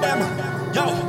them. Yo.